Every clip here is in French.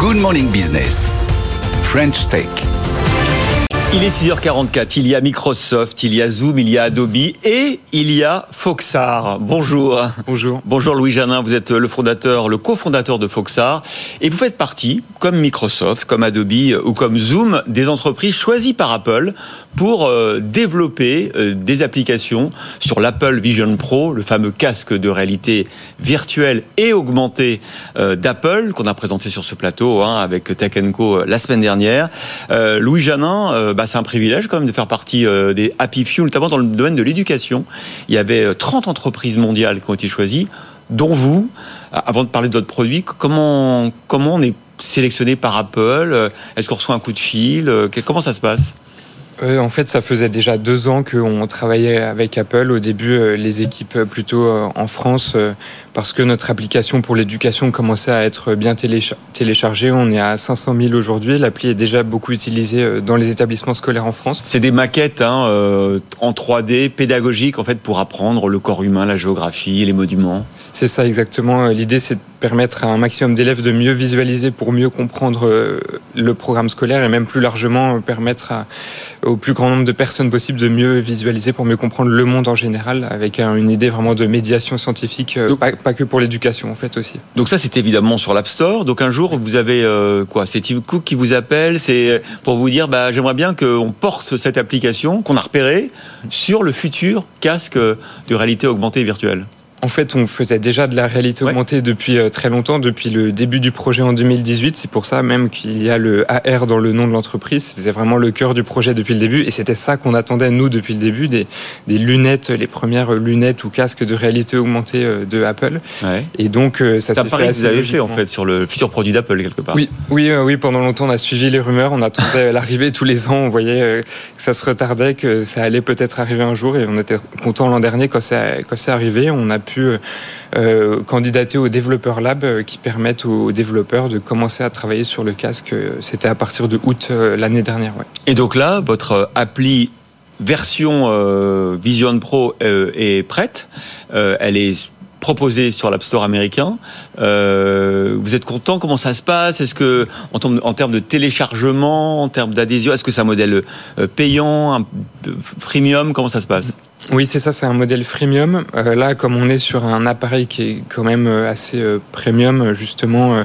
Good Morning Business. French Tech. Il est 6h44, il y a Microsoft, il y a Zoom, il y a Adobe et il y a Foxar. Bonjour. Bonjour. Bonjour Louis Janin, vous êtes le fondateur, le cofondateur de Foxar et vous faites partie, comme Microsoft, comme Adobe ou comme Zoom, des entreprises choisies par Apple pour euh, développer euh, des applications sur l'Apple Vision Pro, le fameux casque de réalité virtuelle et augmentée euh, d'Apple qu'on a présenté sur ce plateau hein, avec Tech Co la semaine dernière. Louis Janin, bah, c'est un privilège quand même de faire partie des Happy Few, notamment dans le domaine de l'éducation. Il y avait 30 entreprises mondiales qui ont été choisies, dont vous. Avant de parler de votre produit, comment, comment on est sélectionné par Apple? Est-ce qu'on reçoit un coup de fil? Comment ça se passe? Euh, en fait, ça faisait déjà deux ans qu'on travaillait avec Apple. Au début, euh, les équipes euh, plutôt en France, parce que notre application pour l'éducation commençait à être bien téléchargée. On est à 500 000 aujourd'hui. L'appli est déjà beaucoup utilisée dans les établissements scolaires en France. C'est des maquettes hein, en 3D pédagogiques en fait pour apprendre le corps humain, la géographie, les monuments. C'est ça exactement. L'idée, c'est de permettre à un maximum d'élèves de mieux visualiser pour mieux comprendre euh, le programme scolaire et même plus largement euh, permettre au plus grand nombre de personnes possible de mieux visualiser pour mieux comprendre le monde en général avec une idée vraiment de médiation scientifique, euh, pas, que pour l'éducation en fait aussi. Donc ça c'est évidemment sur l'App Store. Donc un jour vous avez quoi C'est Tim Cook qui vous appelle, c'est pour vous dire bah, j'aimerais bien qu'on porte cette application qu'on a repérée sur le futur casque de réalité augmentée et virtuelle. En fait, on faisait déjà de la réalité augmentée depuis euh, très longtemps, depuis le début du projet en 2018. C'est pour ça même qu'il y a le AR dans le nom de l'entreprise. C'est vraiment le cœur du projet depuis le début. Et c'était ça qu'on attendait, nous, depuis le début, des, lunettes, les premières lunettes ou casques de réalité augmentée euh, de Apple. Et donc, euh, ça s'est fait assez vous avez fait, en fait, sur le futur produit d'Apple, quelque part. Oui, oui, oui, pendant longtemps, on a suivi les rumeurs. On attendait l'arrivée tous les ans. On voyait que ça se retardait, que ça allait peut-être arriver un jour. Et on était content l'an dernier quand c'est arrivé. On a pu euh, candidater au Developer Lab euh, qui permettent aux développeurs de commencer à travailler sur le casque. C'était à partir de août euh, l'année dernière. Et donc là, votre appli version Vision Pro est prête. elle est proposée sur l'App Store américain. vous êtes content? Comment ça se passe? Est-ce que en, termes de téléchargement, en termes d'adhésion, est-ce que c'est un modèle payant, un freemium? Comment ça se passe? Oui, c'est ça, c'est un modèle freemium. Euh, là, comme on est sur un appareil qui est quand même euh, assez euh, premium, justement,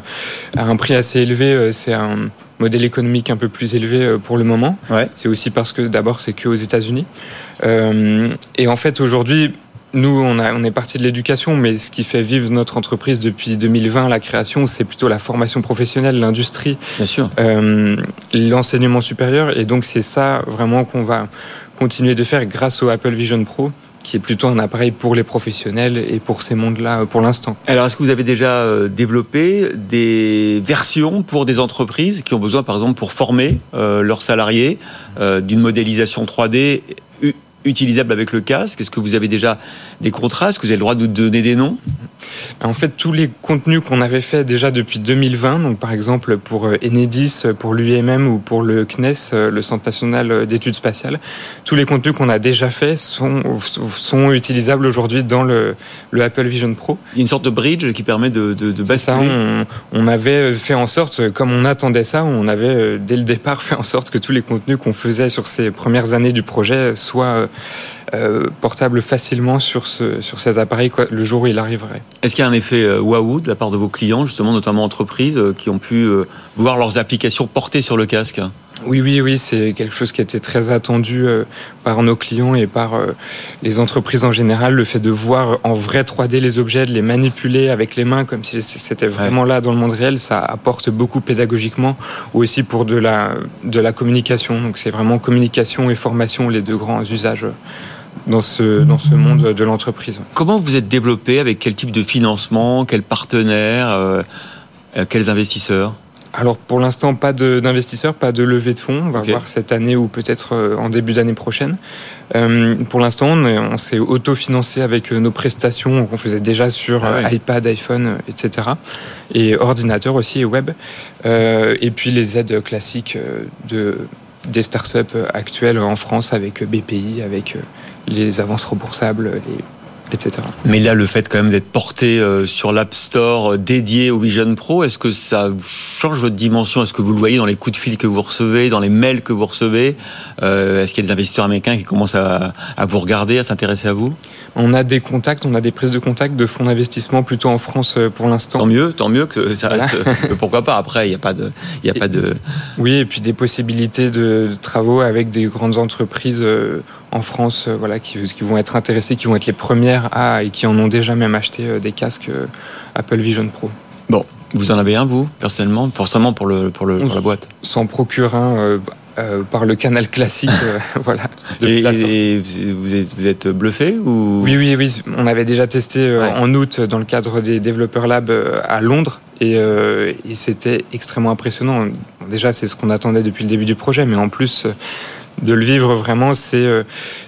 à un prix assez élevé, c'est un modèle économique un peu plus élevé pour le moment. C'est aussi parce que d'abord, c'est que aux États-Unis. et en fait, aujourd'hui, nous, on, a, on est parti de l'éducation, mais ce qui fait vivre notre entreprise depuis 2020, la création, c'est plutôt la formation professionnelle, l'industrie, l'enseignement supérieur. Et donc, c'est ça vraiment qu'on va continuer de faire grâce au Apple Vision Pro qui est plutôt un appareil pour les professionnels et pour ces mondes-là euh, pour l'instant. Alors, est-ce que vous avez déjà euh, développé des versions pour des entreprises qui ont besoin, par exemple, pour former euh, leurs salariés d'une modélisation 3D utilisable avec le casque? Est-ce que vous avez déjà des contrats? Est-ce que vous avez le droit de nous donner des noms? En fait, tous les contenus qu'on avait fait déjà depuis 2020, donc par exemple pour euh, Enedis, pour l'UMM ou pour le CNES, euh, le Centre national d'études spatiales, tous les contenus qu'on a déjà faits sont, sont utilisables aujourd'hui dans le, le, Apple Vision Pro. Il y a une sorte de bridge qui permet de, de, de basculer. Ça, on, on, avait fait en sorte, comme on attendait ça, on avait euh, dès le départ fait en sorte que tous les contenus qu'on faisait sur ces premières années du projet soient euh, portable facilement sur, ce, sur ces appareils le jour où il arriverait. Est-ce qu'il y a un effet euh, waouh de la part de vos clients, justement, notamment entreprises, euh, qui ont pu voir leurs applications portées sur le casque? Oui, oui, oui, c'est quelque chose qui était très attendu par nos clients et par les entreprises en général. Le fait de voir en vrai 3D les objets, de les manipuler avec les mains comme si c'était vraiment là dans le monde réel, ça apporte beaucoup pédagogiquement ou aussi pour de la, de la communication. Donc c'est vraiment communication et formation les deux grands usages dans ce, dans ce monde de l'entreprise. Comment vous êtes développé Avec quel type de financement Quels partenaires euh, euh, Quels investisseurs? Alors pour l'instant, pas d'investisseurs, pas de levée de fonds. On va voir cette année ou peut-être euh, en début d'année prochaine. pour l'instant, on, s'est autofinancé avec nos prestations qu'on faisait déjà sur ah iPad, iPhone, etc. Et ordinateur aussi et web. et puis les aides classiques de, des startups actuelles en France avec BPI, avec les avances remboursables, etc. Mais là, le fait quand même d'être porté euh, sur l'App Store euh, dédié au Vision Pro, est-ce que ça change votre dimension? Est-ce que vous le voyez dans les coups de fil que vous recevez, dans les mails que vous recevez? Euh, Est-ce qu'il y a des investisseurs américains qui commencent à, à vous regarder, à s'intéresser à vous? On a des contacts, on a des prises de contact de fonds d'investissement plutôt en France pour l'instant. Tant mieux, tant mieux que ça reste. pourquoi pas? Après, il n'y a pas de, il y a pas de. Oui, et puis des possibilités de, travaux avec des grandes entreprises en France, euh, voilà, qui, qui, vont être intéressées, qui vont être les premières à et qui en ont déjà même acheté euh, des casques euh, Apple Vision Pro. Bon, vous en avez un vous personnellement, forcément pour le pour le pour la boîte? S'en procure un. Euh, euh, par le canal classique, euh, voilà. Et, et, vous, êtes, vous êtes bluffé ou? Oui, oui, oui. On avait déjà testé euh, ouais. en août dans le cadre des Developer Lab à Londres et, et c'était extrêmement impressionnant. Déjà, c'est ce qu'on attendait depuis le début du projet, mais en plus de le vivre vraiment, c'est euh,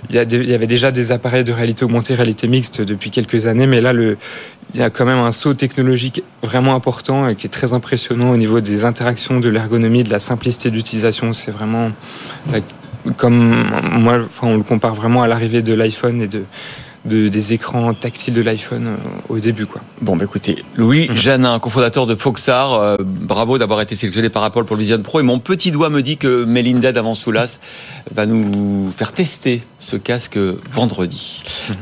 il y, avait déjà des appareils de réalité augmentée, réalité mixte depuis quelques années, mais là il y a quand même un saut technologique vraiment important et qui est très impressionnant au niveau des interactions, de l'ergonomie, de la simplicité d'utilisation. C'est vraiment comme moi, enfin, on le compare vraiment à l'arrivée de l'iPhone et de, de, des écrans tactiles de l'iPhone euh, au début. Quoi. Bon, bah écoutez, Louis mmh. Janin, cofondateur de Foxar, euh, bravo d'avoir été sélectionné par Apple pour le Vision Pro. Et mon petit doigt me dit que Melinda d'Avansoulas va nous faire tester ce casque vendredi. Mmh. Euh,